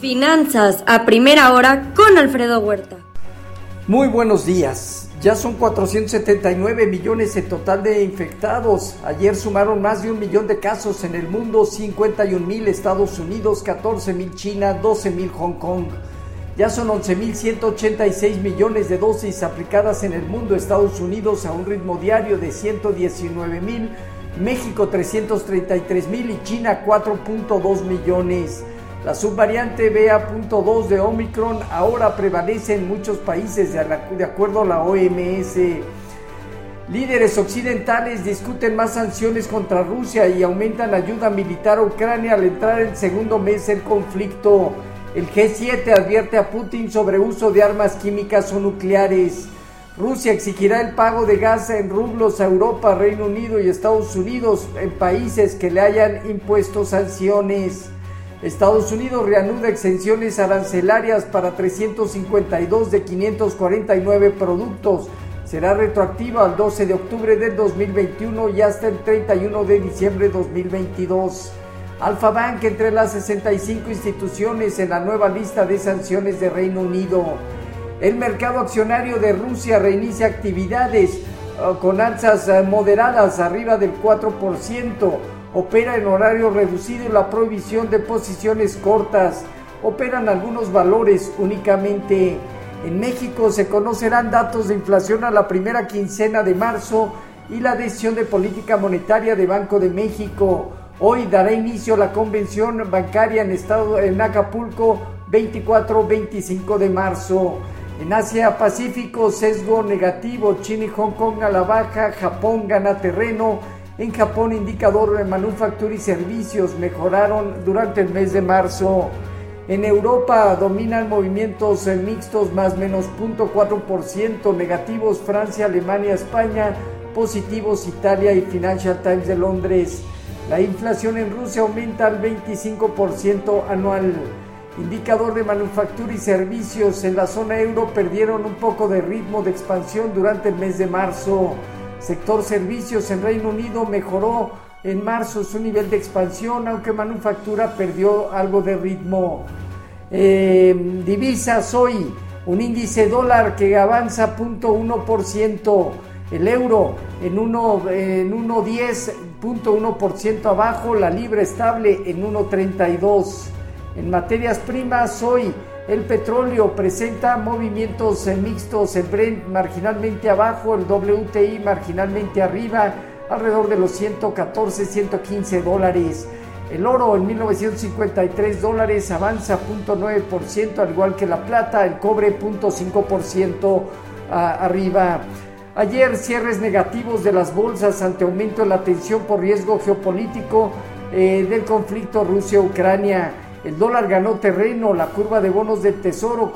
Finanzas a primera hora con Alfredo Huerta. Muy buenos días. Ya son 479 millones en total de infectados. Ayer sumaron más de un millón de casos en el mundo, 51 mil Estados Unidos, 14 mil China, 12 mil Hong Kong. Ya son 11.186 millones de dosis aplicadas en el mundo, Estados Unidos a un ritmo diario de 119 mil, México 333 mil y China 4.2 millones. La subvariante BA.2 de Omicron ahora prevalece en muchos países de acuerdo a la OMS. Líderes occidentales discuten más sanciones contra Rusia y aumentan ayuda militar a Ucrania al entrar el segundo mes del conflicto. El G7 advierte a Putin sobre uso de armas químicas o nucleares. Rusia exigirá el pago de gas en rublos a Europa, Reino Unido y Estados Unidos en países que le hayan impuesto sanciones. Estados Unidos reanuda exenciones arancelarias para 352 de 549 productos. Será retroactiva al 12 de octubre del 2021 y hasta el 31 de diciembre de 2022. Alfa Bank entre las 65 instituciones en la nueva lista de sanciones de Reino Unido. El mercado accionario de Rusia reinicia actividades eh, con alzas eh, moderadas arriba del 4% opera en horario reducido y la prohibición de posiciones cortas. Operan algunos valores únicamente. En México se conocerán datos de inflación a la primera quincena de marzo y la decisión de política monetaria de Banco de México. Hoy dará inicio la convención bancaria en, estado, en Acapulco 24-25 de marzo. En Asia Pacífico, sesgo negativo, China y Hong Kong a la baja, Japón gana terreno en Japón, indicador de manufactura y servicios mejoraron durante el mes de marzo. En Europa dominan movimientos mixtos más menos 0.4%, negativos Francia, Alemania, España, positivos Italia y Financial Times de Londres. La inflación en Rusia aumenta al 25% anual. Indicador de manufactura y servicios en la zona euro perdieron un poco de ritmo de expansión durante el mes de marzo. Sector servicios en Reino Unido mejoró en marzo su nivel de expansión, aunque manufactura perdió algo de ritmo. Eh, divisas hoy, un índice dólar que avanza 0.1%, el euro en 1.10.1% abajo, la libra estable en 1.32. En materias primas hoy, el petróleo presenta movimientos mixtos, el Brent marginalmente abajo, el WTI marginalmente arriba, alrededor de los 114, 115 dólares. El oro en 1953 dólares avanza 0.9%, al igual que la plata, el cobre 0.5% arriba. Ayer cierres negativos de las bolsas ante aumento de la tensión por riesgo geopolítico eh, del conflicto Rusia-Ucrania. El dólar ganó terreno, la curva de bonos del tesoro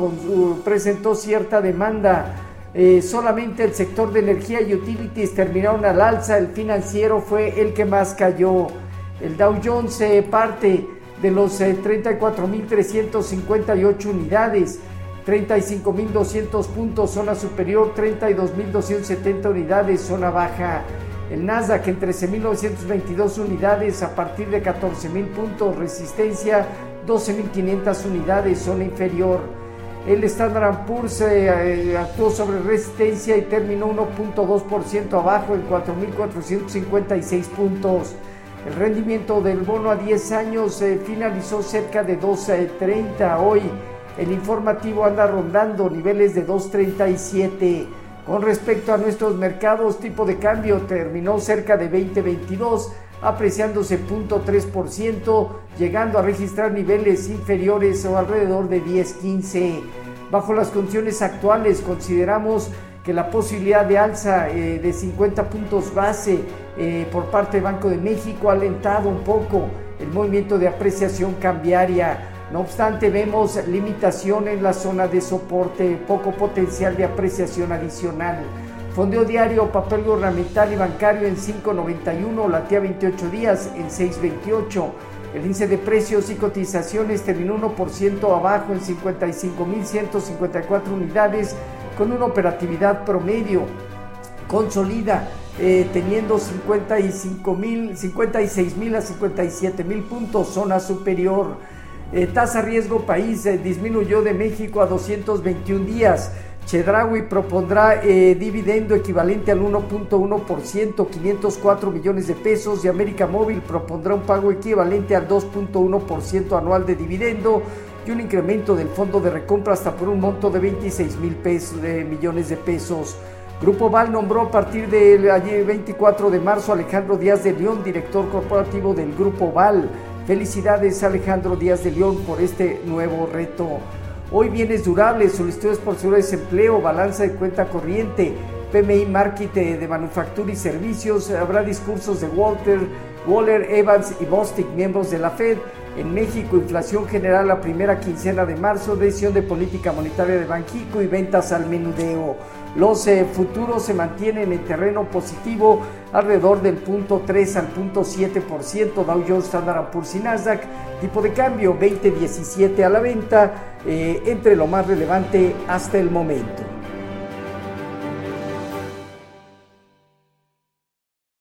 presentó cierta demanda. Eh, solamente el sector de energía y utilities terminaron al alza, el financiero fue el que más cayó. El Dow Jones se parte de los 34.358 eh, unidades, 35.200 puntos zona superior, 32.270 unidades zona baja. El Nasdaq en 13.922 unidades a partir de 14.000 puntos, resistencia 12.500 unidades, zona inferior. El Standard Poor's eh, actuó sobre resistencia y terminó 1.2% abajo en 4.456 puntos. El rendimiento del bono a 10 años eh, finalizó cerca de 2.30 hoy. El informativo anda rondando niveles de 2.37. Con respecto a nuestros mercados, tipo de cambio terminó cerca de 20.22 apreciándose 0.3%, llegando a registrar niveles inferiores o alrededor de 10-15. Bajo las condiciones actuales consideramos que la posibilidad de alza eh, de 50 puntos base eh, por parte del Banco de México ha alentado un poco el movimiento de apreciación cambiaria. No obstante, vemos limitación en la zona de soporte, poco potencial de apreciación adicional. Fondeo diario, papel gubernamental y bancario en 5.91, latía 28 días en 6.28. El índice de precios y cotizaciones terminó 1% abajo en 55.154 unidades con una operatividad promedio. Consolida eh, teniendo 55 mil, 56 mil a 57 mil puntos, zona superior. Eh, tasa riesgo país eh, disminuyó de México a 221 días. Chedraui propondrá dividendo equivalente al 1.1%, 504 millones de pesos, y América Móvil propondrá un pago equivalente al 2.1% anual de dividendo y un incremento del fondo de recompra hasta por un monto de 26 mil millones de pesos. Grupo Val nombró a partir del 24 de marzo Alejandro Díaz de León, director corporativo del Grupo Val. Felicidades Alejandro Díaz de León por este nuevo reto. Hoy bienes durables, solicitudes por seguro de desempleo, balanza de cuenta corriente, PMI Market de manufactura y servicios. Habrá discursos de Walter, Waller, Evans y Bostic, miembros de la Fed. En México, inflación general la primera quincena de marzo, decisión de política monetaria de Banjico y ventas al menudeo. Los eh, futuros se mantienen en terreno positivo alrededor del punto 3 al punto 7%, Dow Jones, Standard Poor's y Nasdaq, tipo de cambio 2017 a la venta, eh, entre lo más relevante hasta el momento.